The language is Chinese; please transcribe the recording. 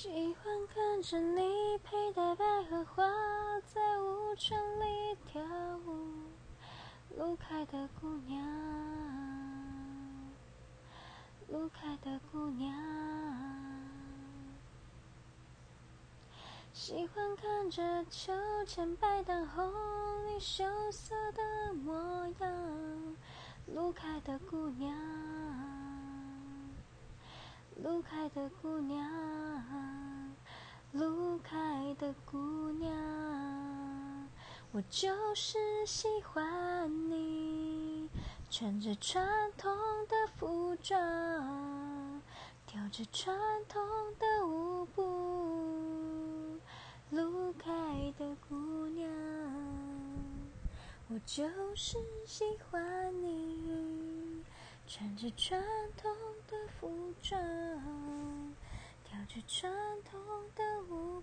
喜欢看着你佩戴百合花，在舞圈里跳舞。路开的姑娘，路开的姑娘，喜欢看着秋千摆荡后你羞涩的模样。路开的姑娘，路开的姑娘。路开的姑娘，我就是喜欢你，穿着传统的服装，跳着传统的舞步。路开的姑娘，我就是喜欢你，穿着传统的服装。跳着传统的舞